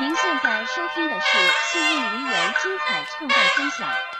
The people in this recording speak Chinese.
您现在收听的是《幸运梨园》精彩唱段分享。